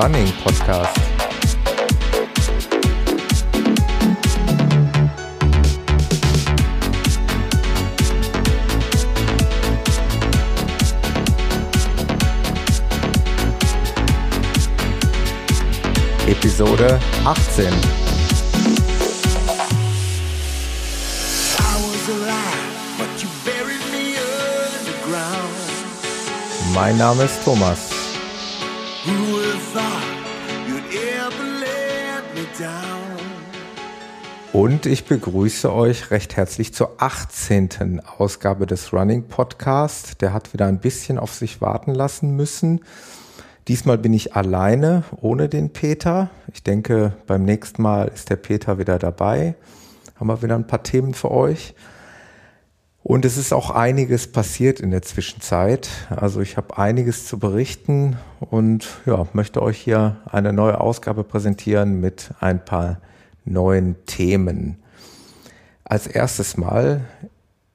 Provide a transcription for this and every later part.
Running Podcast. Episode 18. Mein Name ist Thomas. Und ich begrüße euch recht herzlich zur 18. Ausgabe des Running Podcast. Der hat wieder ein bisschen auf sich warten lassen müssen. Diesmal bin ich alleine, ohne den Peter. Ich denke, beim nächsten Mal ist der Peter wieder dabei. Haben wir wieder ein paar Themen für euch. Und es ist auch einiges passiert in der Zwischenzeit. Also ich habe einiges zu berichten und ja, möchte euch hier eine neue Ausgabe präsentieren mit ein paar neuen Themen. Als erstes Mal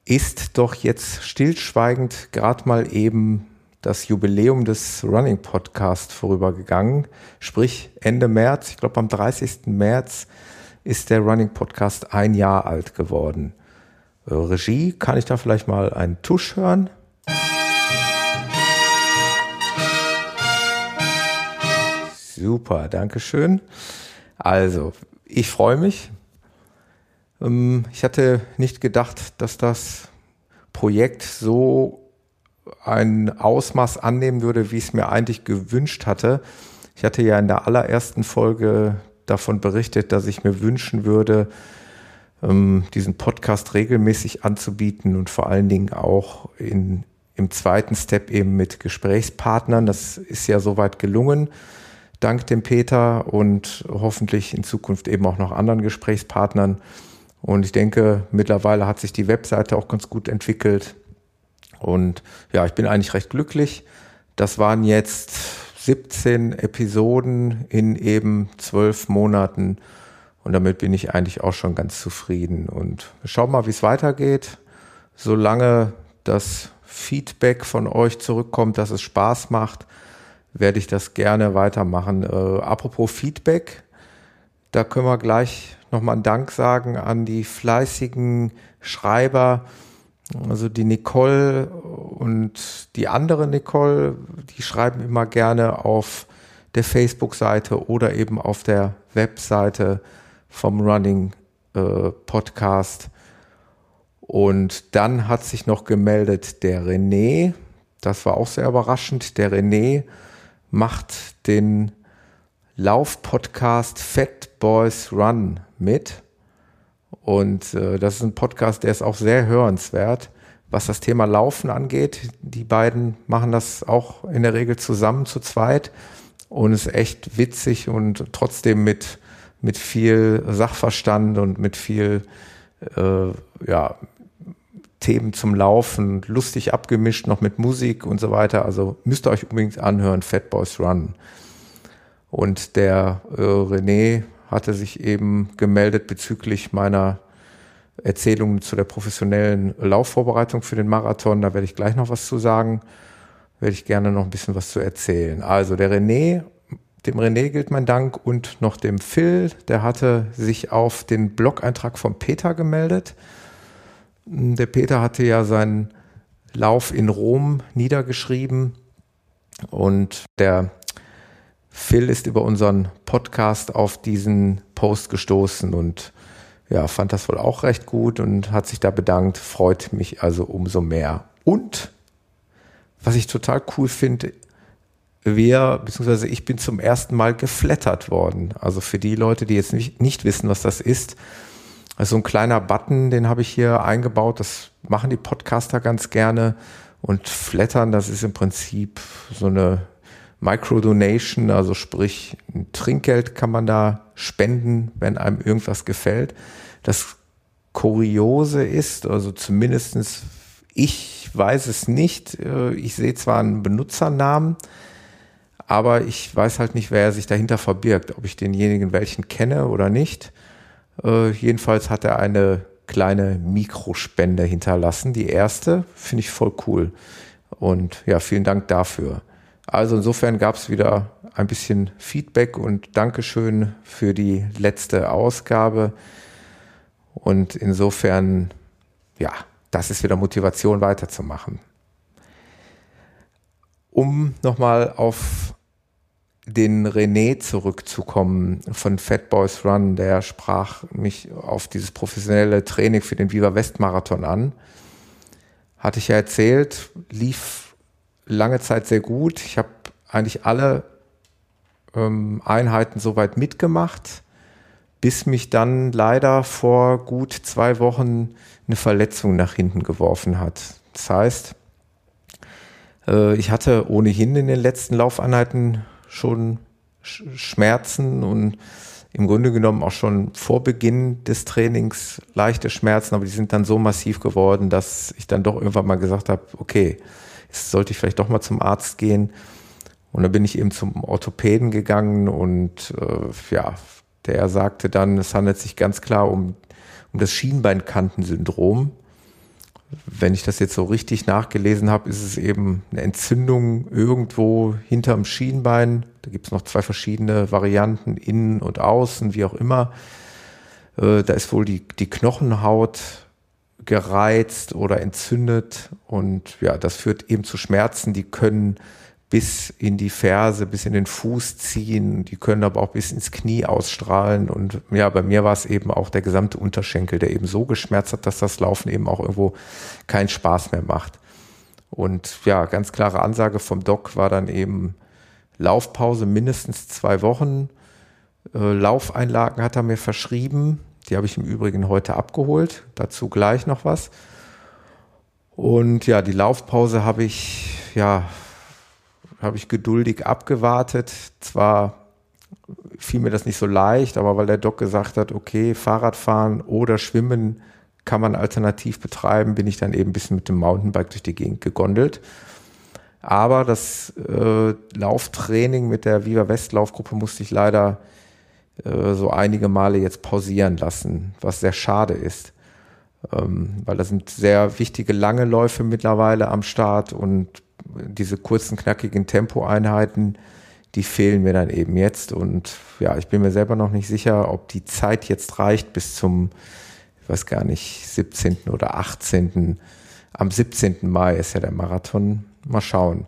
ist doch jetzt stillschweigend gerade mal eben das Jubiläum des Running Podcast vorübergegangen. Sprich Ende März, ich glaube am 30. März ist der Running Podcast ein Jahr alt geworden. Regie, kann ich da vielleicht mal einen Tusch hören? Super, danke schön. Also, ich freue mich. Ähm, ich hatte nicht gedacht, dass das Projekt so ein Ausmaß annehmen würde, wie ich es mir eigentlich gewünscht hatte. Ich hatte ja in der allerersten Folge davon berichtet, dass ich mir wünschen würde, ähm, diesen Podcast regelmäßig anzubieten und vor allen Dingen auch in, im zweiten Step eben mit Gesprächspartnern. Das ist ja soweit gelungen, dank dem Peter und hoffentlich in Zukunft eben auch noch anderen Gesprächspartnern. Und ich denke, mittlerweile hat sich die Webseite auch ganz gut entwickelt. Und ja, ich bin eigentlich recht glücklich. Das waren jetzt 17 Episoden in eben zwölf Monaten. Und damit bin ich eigentlich auch schon ganz zufrieden. Und schau mal, wie es weitergeht. Solange das Feedback von euch zurückkommt, dass es Spaß macht, werde ich das gerne weitermachen. Äh, apropos Feedback, da können wir gleich nochmal einen Dank sagen an die fleißigen Schreiber. Also die Nicole und die andere Nicole, die schreiben immer gerne auf der Facebook-Seite oder eben auf der Webseite vom Running äh, Podcast. Und dann hat sich noch gemeldet der René. Das war auch sehr überraschend. Der René macht den Lauf-Podcast Fat Boys Run mit. Und äh, das ist ein Podcast, der ist auch sehr hörenswert, was das Thema Laufen angeht. Die beiden machen das auch in der Regel zusammen zu zweit und ist echt witzig und trotzdem mit mit viel Sachverstand und mit viel äh, ja, Themen zum Laufen, lustig abgemischt, noch mit Musik und so weiter. Also müsst ihr euch unbedingt anhören, Fat Boys Run. Und der äh, René hatte sich eben gemeldet bezüglich meiner Erzählungen zu der professionellen Laufvorbereitung für den Marathon. Da werde ich gleich noch was zu sagen. Werde ich gerne noch ein bisschen was zu erzählen. Also der René dem René gilt mein Dank und noch dem Phil, der hatte sich auf den Blog-Eintrag von Peter gemeldet. Der Peter hatte ja seinen Lauf in Rom niedergeschrieben und der Phil ist über unseren Podcast auf diesen Post gestoßen und ja, fand das wohl auch recht gut und hat sich da bedankt, freut mich also umso mehr. Und was ich total cool finde, wir, beziehungsweise ich bin zum ersten Mal geflattert worden. Also für die Leute, die jetzt nicht, nicht wissen, was das ist. Also ein kleiner Button, den habe ich hier eingebaut. Das machen die Podcaster ganz gerne. Und Flattern, das ist im Prinzip so eine Microdonation, also sprich ein Trinkgeld kann man da spenden, wenn einem irgendwas gefällt. Das Kuriose ist, also zumindestens ich weiß es nicht. Äh, ich sehe zwar einen Benutzernamen, aber ich weiß halt nicht, wer sich dahinter verbirgt, ob ich denjenigen welchen kenne oder nicht. Äh, jedenfalls hat er eine kleine Mikrospende hinterlassen. Die erste finde ich voll cool. Und ja, vielen Dank dafür. Also insofern gab es wieder ein bisschen Feedback und Dankeschön für die letzte Ausgabe. Und insofern, ja, das ist wieder Motivation weiterzumachen. Um nochmal auf den René zurückzukommen von Fat Boys Run, der sprach mich auf dieses professionelle Training für den Viva West Marathon an. Hatte ich ja erzählt, lief lange Zeit sehr gut. Ich habe eigentlich alle ähm, Einheiten soweit mitgemacht, bis mich dann leider vor gut zwei Wochen eine Verletzung nach hinten geworfen hat. Das heißt, äh, ich hatte ohnehin in den letzten Laufeinheiten schon Schmerzen und im Grunde genommen auch schon vor Beginn des Trainings leichte Schmerzen, aber die sind dann so massiv geworden, dass ich dann doch irgendwann mal gesagt habe, okay, jetzt sollte ich vielleicht doch mal zum Arzt gehen. Und dann bin ich eben zum Orthopäden gegangen und äh, ja, der sagte dann, es handelt sich ganz klar um, um das Schienbeinkantensyndrom wenn ich das jetzt so richtig nachgelesen habe, ist es eben eine Entzündung irgendwo hinterm Schienbein. Da gibt es noch zwei verschiedene Varianten, innen und außen, wie auch immer. Äh, da ist wohl die, die Knochenhaut gereizt oder entzündet und ja, das führt eben zu Schmerzen, die können bis in die Ferse, bis in den Fuß ziehen. Die können aber auch bis ins Knie ausstrahlen. Und ja, bei mir war es eben auch der gesamte Unterschenkel, der eben so geschmerzt hat, dass das Laufen eben auch irgendwo keinen Spaß mehr macht. Und ja, ganz klare Ansage vom Doc war dann eben Laufpause mindestens zwei Wochen. Äh, Laufeinlagen hat er mir verschrieben. Die habe ich im Übrigen heute abgeholt. Dazu gleich noch was. Und ja, die Laufpause habe ich ja habe ich geduldig abgewartet. Zwar fiel mir das nicht so leicht, aber weil der Doc gesagt hat, okay, Fahrradfahren oder Schwimmen kann man alternativ betreiben, bin ich dann eben ein bisschen mit dem Mountainbike durch die Gegend gegondelt. Aber das äh, Lauftraining mit der Viva West Laufgruppe musste ich leider äh, so einige Male jetzt pausieren lassen, was sehr schade ist. Ähm, weil da sind sehr wichtige lange Läufe mittlerweile am Start und diese kurzen, knackigen Tempoeinheiten, die fehlen mir dann eben jetzt. Und ja, ich bin mir selber noch nicht sicher, ob die Zeit jetzt reicht bis zum, ich weiß gar nicht, 17. oder 18. Am 17. Mai ist ja der Marathon. Mal schauen.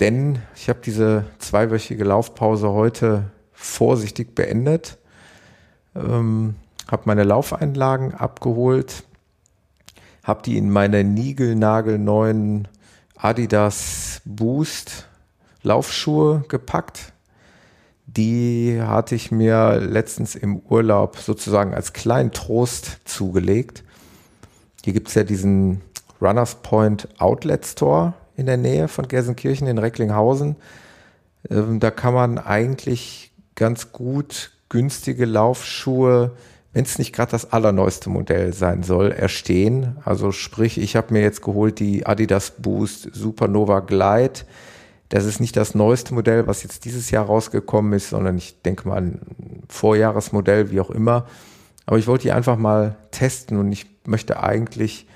Denn ich habe diese zweiwöchige Laufpause heute vorsichtig beendet, ähm, habe meine Laufeinlagen abgeholt, habe die in meine niegelnagelneuen Adidas Boost Laufschuhe gepackt. Die hatte ich mir letztens im Urlaub sozusagen als kleinen Trost zugelegt. Hier gibt es ja diesen Runners Point Outlet Store in der Nähe von Gelsenkirchen in Recklinghausen. Ähm, da kann man eigentlich ganz gut günstige Laufschuhe wenn es nicht gerade das allerneueste Modell sein soll, erstehen. Also sprich, ich habe mir jetzt geholt die Adidas Boost Supernova Glide. Das ist nicht das neueste Modell, was jetzt dieses Jahr rausgekommen ist, sondern ich denke mal ein Vorjahresmodell, wie auch immer. Aber ich wollte die einfach mal testen und ich möchte eigentlich,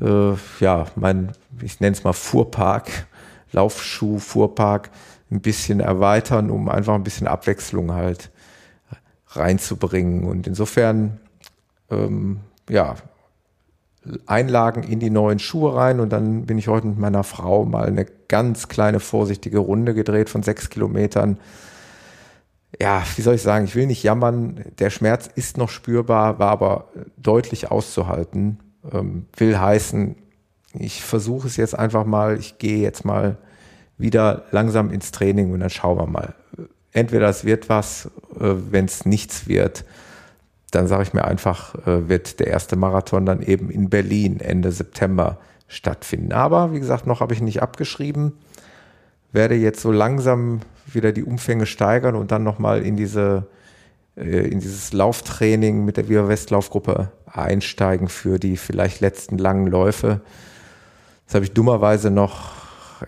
äh, ja, mein, ich nenne es mal Fuhrpark, Laufschuh, Fuhrpark ein bisschen erweitern, um einfach ein bisschen Abwechslung halt reinzubringen. Und insofern, ähm, ja, Einlagen in die neuen Schuhe rein und dann bin ich heute mit meiner Frau mal eine ganz kleine vorsichtige Runde gedreht von sechs Kilometern. Ja, wie soll ich sagen, ich will nicht jammern, der Schmerz ist noch spürbar, war aber deutlich auszuhalten. Ähm, will heißen, ich versuche es jetzt einfach mal, ich gehe jetzt mal wieder langsam ins Training und dann schauen wir mal entweder es wird was, äh, wenn es nichts wird, dann sage ich mir einfach, äh, wird der erste Marathon dann eben in Berlin Ende September stattfinden. Aber wie gesagt, noch habe ich nicht abgeschrieben, werde jetzt so langsam wieder die Umfänge steigern und dann nochmal in diese äh, in dieses Lauftraining mit der Viva West Laufgruppe einsteigen für die vielleicht letzten langen Läufe. Das habe ich dummerweise noch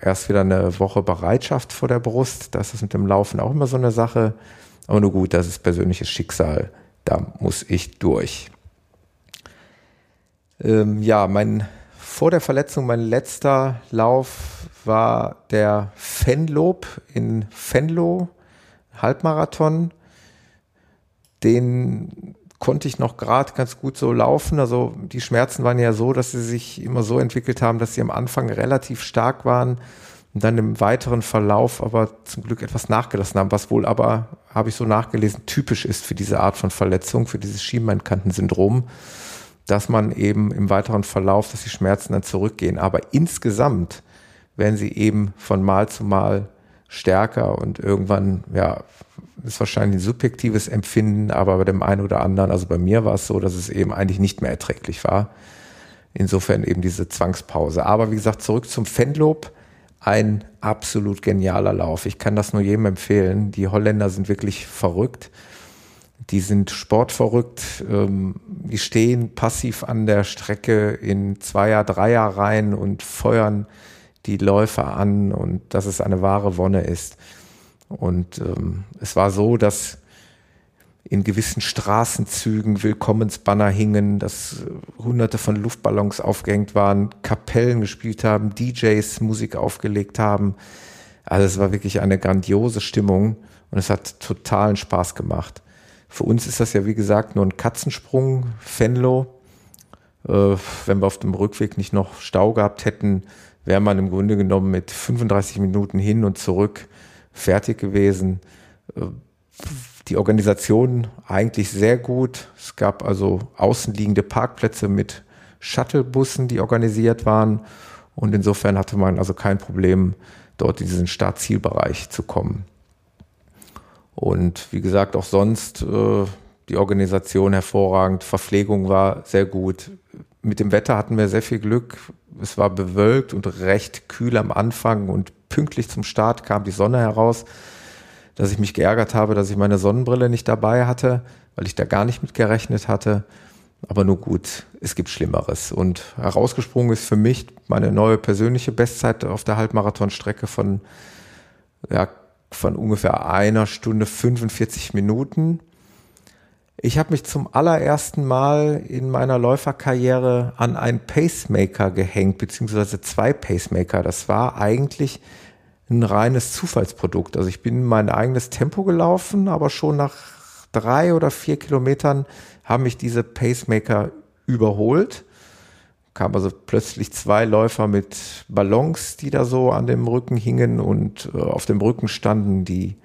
erst wieder eine Woche Bereitschaft vor der Brust. Das ist mit dem Laufen auch immer so eine Sache. Aber nur gut, das ist persönliches Schicksal. Da muss ich durch. Ähm, ja, mein, vor der Verletzung, mein letzter Lauf war der Fenlob in Fenlo, Halbmarathon. Den konnte ich noch gerade ganz gut so laufen. Also die Schmerzen waren ja so, dass sie sich immer so entwickelt haben, dass sie am Anfang relativ stark waren und dann im weiteren Verlauf aber zum Glück etwas nachgelassen haben, was wohl aber, habe ich so nachgelesen, typisch ist für diese Art von Verletzung, für dieses Schienbeinkantensyndrom, dass man eben im weiteren Verlauf, dass die Schmerzen dann zurückgehen. Aber insgesamt werden sie eben von Mal zu Mal stärker und irgendwann, ja, ist wahrscheinlich ein subjektives Empfinden, aber bei dem einen oder anderen, also bei mir war es so, dass es eben eigentlich nicht mehr erträglich war. Insofern eben diese Zwangspause. Aber wie gesagt, zurück zum Fenlob ein absolut genialer Lauf. Ich kann das nur jedem empfehlen. Die Holländer sind wirklich verrückt. Die sind sportverrückt. Ähm, die stehen passiv an der Strecke in Zweier-, Dreier-Reihen und feuern die Läufer an und dass es eine wahre Wonne ist. Und ähm, es war so, dass in gewissen Straßenzügen Willkommensbanner hingen, dass hunderte von Luftballons aufgehängt waren, Kapellen gespielt haben, DJs Musik aufgelegt haben. Also es war wirklich eine grandiose Stimmung und es hat totalen Spaß gemacht. Für uns ist das ja wie gesagt nur ein Katzensprung, Fenlo. Äh, wenn wir auf dem Rückweg nicht noch Stau gehabt hätten, wäre man im Grunde genommen mit 35 Minuten hin und zurück fertig gewesen die Organisation eigentlich sehr gut. Es gab also außenliegende Parkplätze mit Shuttlebussen, die organisiert waren. Und insofern hatte man also kein Problem, dort in diesen Startzielbereich zu kommen. Und wie gesagt, auch sonst äh, die Organisation hervorragend, Verpflegung war sehr gut. Mit dem Wetter hatten wir sehr viel Glück. Es war bewölkt und recht kühl am Anfang und pünktlich zum Start kam die Sonne heraus dass ich mich geärgert habe, dass ich meine Sonnenbrille nicht dabei hatte, weil ich da gar nicht mit gerechnet hatte. Aber nur gut, es gibt Schlimmeres. Und herausgesprungen ist für mich meine neue persönliche Bestzeit auf der Halbmarathonstrecke von, ja, von ungefähr einer Stunde 45 Minuten. Ich habe mich zum allerersten Mal in meiner Läuferkarriere an einen Pacemaker gehängt, beziehungsweise zwei Pacemaker. Das war eigentlich ein reines Zufallsprodukt. Also ich bin mein eigenes Tempo gelaufen, aber schon nach drei oder vier Kilometern haben mich diese Pacemaker überholt. Kam also plötzlich zwei Läufer mit Ballons, die da so an dem Rücken hingen und äh, auf dem Rücken standen die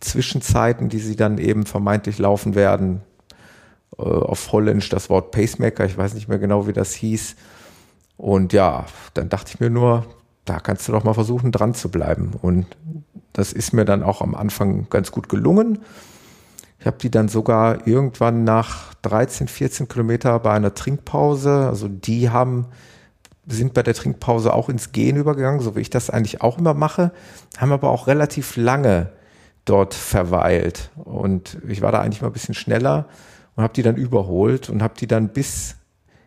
Zwischenzeiten, die sie dann eben vermeintlich laufen werden. Äh, auf Holländisch das Wort Pacemaker, ich weiß nicht mehr genau, wie das hieß. Und ja, dann dachte ich mir nur, da kannst du doch mal versuchen, dran zu bleiben. Und das ist mir dann auch am Anfang ganz gut gelungen. Ich habe die dann sogar irgendwann nach 13, 14 Kilometer bei einer Trinkpause, also die haben, sind bei der Trinkpause auch ins Gehen übergegangen, so wie ich das eigentlich auch immer mache, haben aber auch relativ lange dort verweilt. Und ich war da eigentlich mal ein bisschen schneller und habe die dann überholt und habe die dann bis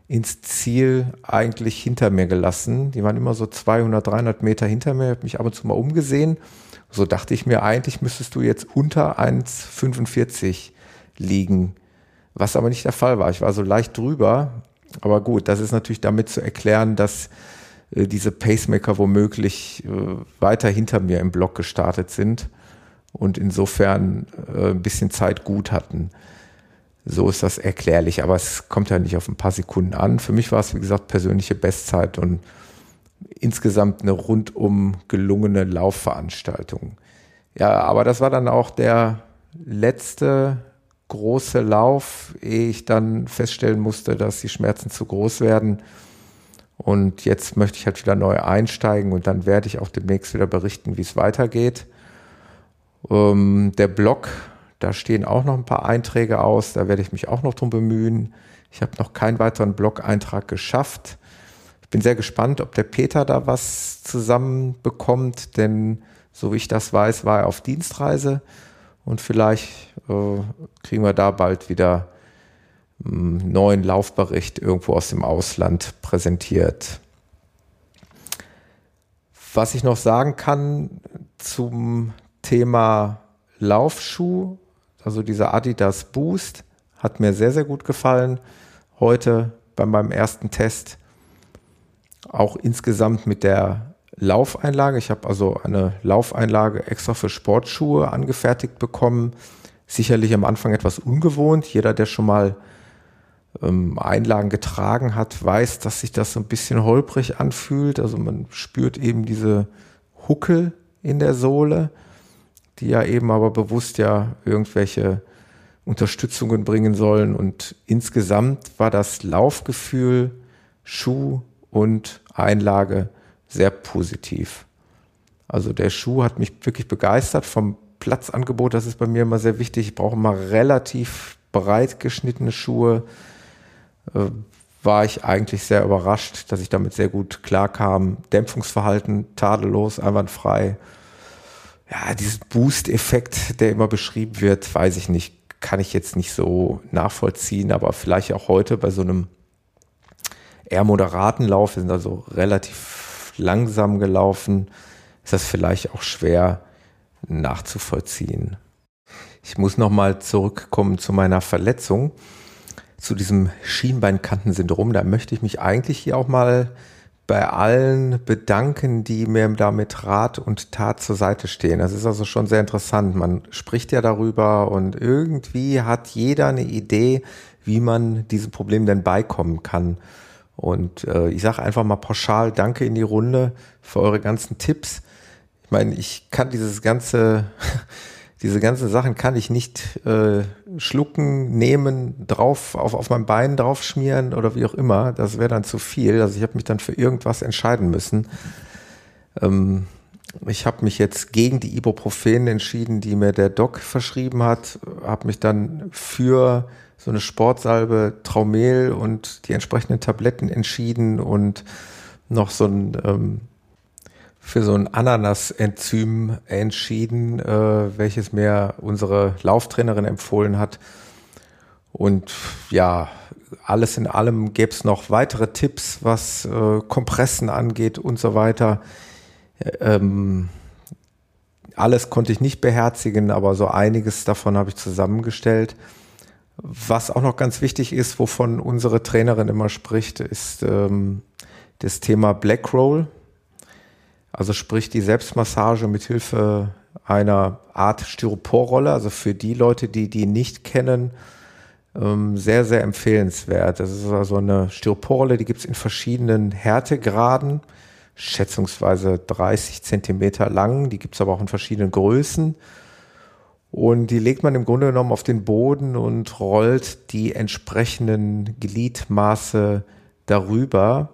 ins Ziel eigentlich hinter mir gelassen. Die waren immer so 200, 300 Meter hinter mir. Ich habe mich ab und zu mal umgesehen. So dachte ich mir, eigentlich müsstest du jetzt unter 1,45 liegen, was aber nicht der Fall war. Ich war so leicht drüber. Aber gut, das ist natürlich damit zu erklären, dass äh, diese Pacemaker womöglich äh, weiter hinter mir im Block gestartet sind und insofern äh, ein bisschen Zeit gut hatten. So ist das erklärlich, aber es kommt ja nicht auf ein paar Sekunden an. Für mich war es, wie gesagt, persönliche Bestzeit und insgesamt eine rundum gelungene Laufveranstaltung. Ja, aber das war dann auch der letzte große Lauf, ehe ich dann feststellen musste, dass die Schmerzen zu groß werden. Und jetzt möchte ich halt wieder neu einsteigen und dann werde ich auch demnächst wieder berichten, wie es weitergeht. Ähm, der Blog da stehen auch noch ein paar Einträge aus, da werde ich mich auch noch drum bemühen. Ich habe noch keinen weiteren Blog-Eintrag geschafft. Ich bin sehr gespannt, ob der Peter da was zusammenbekommt, denn so wie ich das weiß, war er auf Dienstreise und vielleicht äh, kriegen wir da bald wieder einen neuen Laufbericht irgendwo aus dem Ausland präsentiert. Was ich noch sagen kann zum Thema Laufschuh, also dieser Adidas Boost hat mir sehr, sehr gut gefallen. Heute bei meinem ersten Test auch insgesamt mit der Laufeinlage. Ich habe also eine Laufeinlage extra für Sportschuhe angefertigt bekommen. Sicherlich am Anfang etwas ungewohnt. Jeder, der schon mal ähm, Einlagen getragen hat, weiß, dass sich das so ein bisschen holprig anfühlt. Also man spürt eben diese Huckel in der Sohle, die ja eben aber bewusst ja irgendwelche Unterstützungen bringen sollen. Und insgesamt war das Laufgefühl, Schuh und Einlage sehr positiv. Also der Schuh hat mich wirklich begeistert vom Platzangebot. Das ist bei mir immer sehr wichtig. Ich brauche immer relativ breit geschnittene Schuhe. Äh, war ich eigentlich sehr überrascht, dass ich damit sehr gut klarkam. Dämpfungsverhalten tadellos, einwandfrei. Ja, diesen Boost-Effekt, der immer beschrieben wird, weiß ich nicht, kann ich jetzt nicht so nachvollziehen, aber vielleicht auch heute bei so einem eher moderaten Lauf, wir sind also relativ langsam gelaufen, ist das vielleicht auch schwer nachzuvollziehen. Ich muss nochmal zurückkommen zu meiner Verletzung, zu diesem Schienbeinkantensyndrom. Da möchte ich mich eigentlich hier auch mal bei allen bedanken, die mir da mit Rat und Tat zur Seite stehen. Das ist also schon sehr interessant. Man spricht ja darüber und irgendwie hat jeder eine Idee, wie man diesem Problem denn beikommen kann. Und äh, ich sage einfach mal pauschal Danke in die Runde für eure ganzen Tipps. Ich meine, ich kann dieses ganze, diese ganzen Sachen kann ich nicht äh, schlucken, nehmen, drauf, auf, auf mein Bein draufschmieren oder wie auch immer. Das wäre dann zu viel. Also ich habe mich dann für irgendwas entscheiden müssen. Ähm, ich habe mich jetzt gegen die Ibuprofen entschieden, die mir der Doc verschrieben hat, habe mich dann für so eine Sportsalbe Traumel und die entsprechenden Tabletten entschieden und noch so ein ähm, für so ein Ananas-Enzym entschieden, äh, welches mir unsere Lauftrainerin empfohlen hat. Und ja, alles in allem gäbe es noch weitere Tipps, was äh, Kompressen angeht und so weiter. Ähm, alles konnte ich nicht beherzigen, aber so einiges davon habe ich zusammengestellt. Was auch noch ganz wichtig ist, wovon unsere Trainerin immer spricht, ist ähm, das Thema Black Roll. Also sprich die Selbstmassage mit Hilfe einer Art Styroporrolle. Also für die Leute, die die nicht kennen, ähm, sehr, sehr empfehlenswert. Das ist also eine Styroporrolle, die gibt es in verschiedenen Härtegraden, schätzungsweise 30 Zentimeter lang. Die gibt es aber auch in verschiedenen Größen. Und die legt man im Grunde genommen auf den Boden und rollt die entsprechenden Gliedmaße darüber,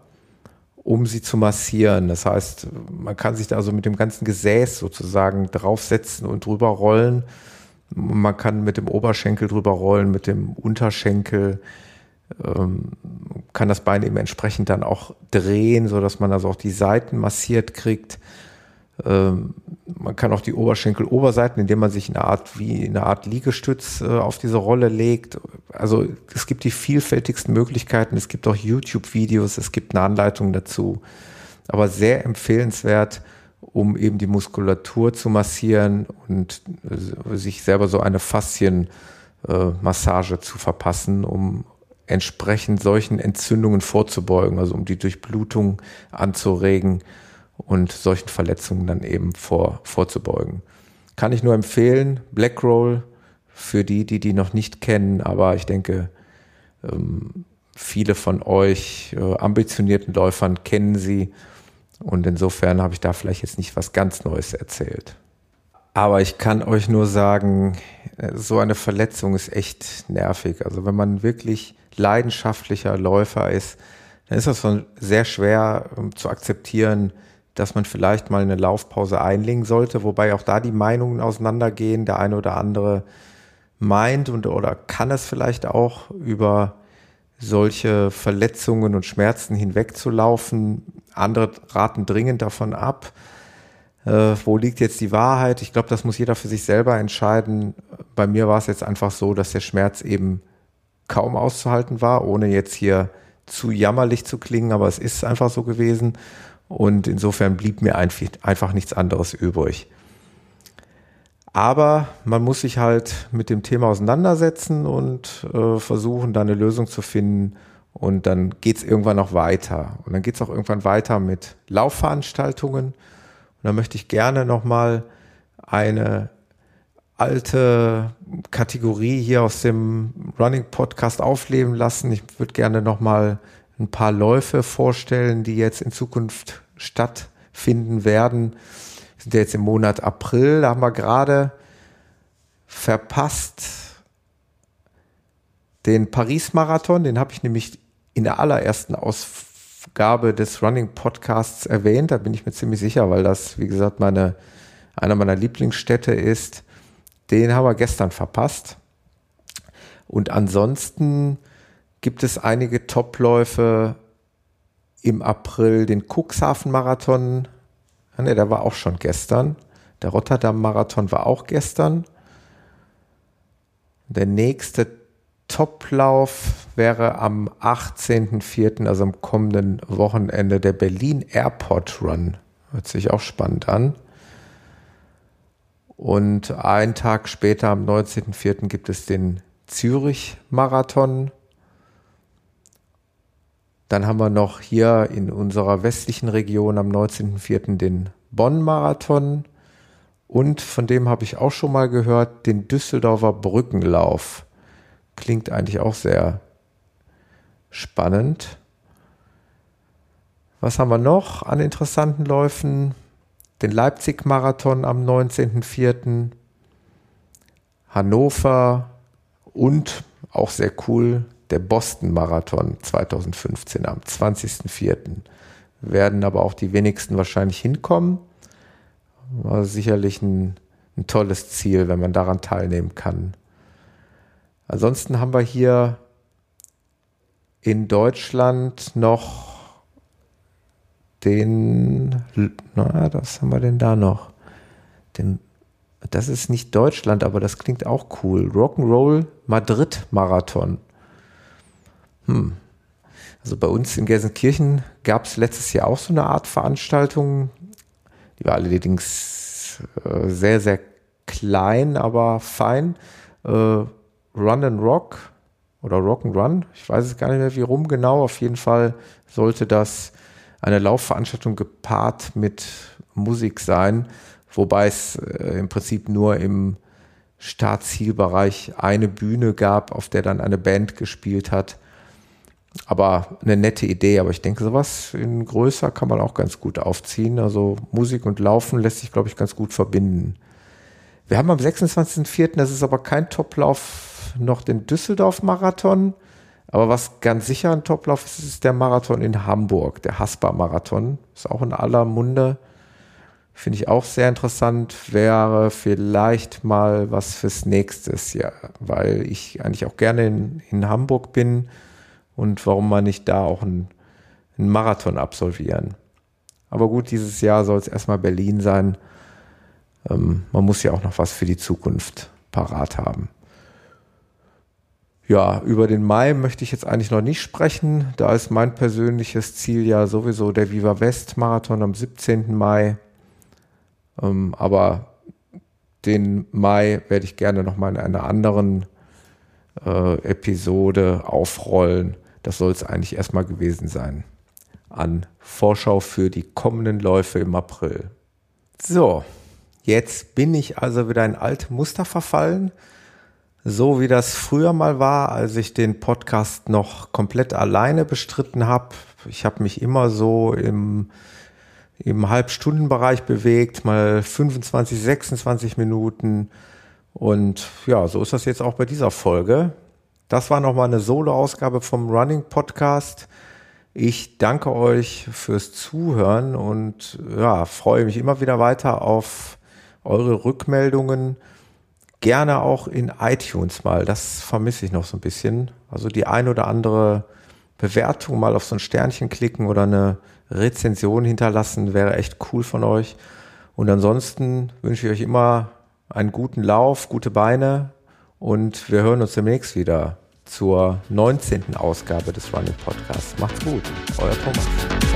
um sie zu massieren. Das heißt, man kann sich da also mit dem ganzen Gesäß sozusagen draufsetzen und drüber rollen. Man kann mit dem Oberschenkel drüber rollen, mit dem Unterschenkel, ähm, kann das Bein eben entsprechend dann auch drehen, so dass man also auch die Seiten massiert kriegt. Ähm, man kann auch die Oberschenkel-Oberseiten, indem man sich eine Art wie eine Art Liegestütz äh, auf diese Rolle legt. Also es gibt die vielfältigsten Möglichkeiten. Es gibt auch YouTube-Videos, es gibt eine Anleitung dazu. Aber sehr empfehlenswert, um eben die Muskulatur zu massieren und äh, sich selber so eine Faszienmassage äh, zu verpassen, um entsprechend solchen Entzündungen vorzubeugen, also um die Durchblutung anzuregen und solchen Verletzungen dann eben vor, vorzubeugen. Kann ich nur empfehlen, Black Roll für die, die die noch nicht kennen, aber ich denke, ähm, viele von euch äh, ambitionierten Läufern kennen sie und insofern habe ich da vielleicht jetzt nicht was ganz Neues erzählt. Aber ich kann euch nur sagen, äh, so eine Verletzung ist echt nervig. Also wenn man wirklich leidenschaftlicher Läufer ist, dann ist das schon sehr schwer um, zu akzeptieren, dass man vielleicht mal eine Laufpause einlegen sollte, wobei auch da die Meinungen auseinandergehen. Der eine oder andere meint und oder kann es vielleicht auch über solche Verletzungen und Schmerzen hinwegzulaufen. Andere raten dringend davon ab. Äh, wo liegt jetzt die Wahrheit? Ich glaube, das muss jeder für sich selber entscheiden. Bei mir war es jetzt einfach so, dass der Schmerz eben kaum auszuhalten war, ohne jetzt hier zu jammerlich zu klingen, aber es ist einfach so gewesen. Und insofern blieb mir einfach nichts anderes übrig. Aber man muss sich halt mit dem Thema auseinandersetzen und äh, versuchen, da eine Lösung zu finden. Und dann geht es irgendwann noch weiter. Und dann geht es auch irgendwann weiter mit Laufveranstaltungen. Und da möchte ich gerne nochmal eine alte Kategorie hier aus dem Running Podcast aufleben lassen. Ich würde gerne nochmal ein paar Läufe vorstellen, die jetzt in Zukunft stattfinden werden. Wir sind ja jetzt im Monat April, da haben wir gerade verpasst den Paris-Marathon, den habe ich nämlich in der allerersten Ausgabe des Running Podcasts erwähnt. Da bin ich mir ziemlich sicher, weil das, wie gesagt, meine, einer meiner Lieblingsstädte ist. Den haben wir gestern verpasst. Und ansonsten gibt es einige Topläufe im April, den Cuxhaven-Marathon. Ne, der war auch schon gestern. Der Rotterdam-Marathon war auch gestern. Der nächste Toplauf wäre am 18.04., also am kommenden Wochenende, der Berlin Airport Run. Hört sich auch spannend an. Und einen Tag später, am 19.04., gibt es den Zürich Marathon. Dann haben wir noch hier in unserer westlichen Region am 19.04. den Bonn Marathon. Und von dem habe ich auch schon mal gehört, den Düsseldorfer Brückenlauf. Klingt eigentlich auch sehr spannend. Was haben wir noch an interessanten Läufen? Den Leipzig-Marathon am 19.04. Hannover und auch sehr cool, der Boston-Marathon 2015 am 20.04. Werden aber auch die wenigsten wahrscheinlich hinkommen. War sicherlich ein, ein tolles Ziel, wenn man daran teilnehmen kann. Ansonsten haben wir hier in Deutschland noch den, na, was haben wir denn da noch? Den, das ist nicht Deutschland, aber das klingt auch cool. Rock'n'Roll Madrid Marathon. Hm. Also bei uns in Gelsenkirchen gab es letztes Jahr auch so eine Art Veranstaltung. Die war allerdings äh, sehr, sehr klein, aber fein. Äh, Run and Rock oder Rock and Run. Ich weiß es gar nicht mehr, wie rum genau. Auf jeden Fall sollte das eine Laufveranstaltung gepaart mit Musik sein, wobei es äh, im Prinzip nur im Startzielbereich eine Bühne gab, auf der dann eine Band gespielt hat. Aber eine nette Idee, aber ich denke, sowas in größer kann man auch ganz gut aufziehen. Also Musik und Laufen lässt sich, glaube ich, ganz gut verbinden. Wir haben am 26.04., das ist aber kein Toplauf noch den Düsseldorf-Marathon. Aber was ganz sicher ein Toplauf ist, ist der Marathon in Hamburg, der Haspa-Marathon. Ist auch in aller Munde. Finde ich auch sehr interessant. Wäre vielleicht mal was fürs nächste Jahr, weil ich eigentlich auch gerne in, in Hamburg bin. Und warum man nicht da auch einen, einen Marathon absolvieren. Aber gut, dieses Jahr soll es erstmal Berlin sein. Ähm, man muss ja auch noch was für die Zukunft parat haben. Ja, über den Mai möchte ich jetzt eigentlich noch nicht sprechen. Da ist mein persönliches Ziel ja sowieso der Viva West Marathon am 17. Mai. Ähm, aber den Mai werde ich gerne nochmal in einer anderen äh, Episode aufrollen. Das soll es eigentlich erstmal gewesen sein. An Vorschau für die kommenden Läufe im April. So, jetzt bin ich also wieder in alte Muster verfallen so wie das früher mal war, als ich den Podcast noch komplett alleine bestritten habe. Ich habe mich immer so im, im Halbstundenbereich bewegt, mal 25, 26 Minuten. Und ja, so ist das jetzt auch bei dieser Folge. Das war nochmal eine Solo-Ausgabe vom Running Podcast. Ich danke euch fürs Zuhören und ja, freue mich immer wieder weiter auf eure Rückmeldungen gerne auch in iTunes mal. Das vermisse ich noch so ein bisschen. Also die ein oder andere Bewertung mal auf so ein Sternchen klicken oder eine Rezension hinterlassen, wäre echt cool von euch. Und ansonsten wünsche ich euch immer einen guten Lauf, gute Beine und wir hören uns demnächst wieder zur 19. Ausgabe des Running Podcasts. Macht's gut, euer Thomas.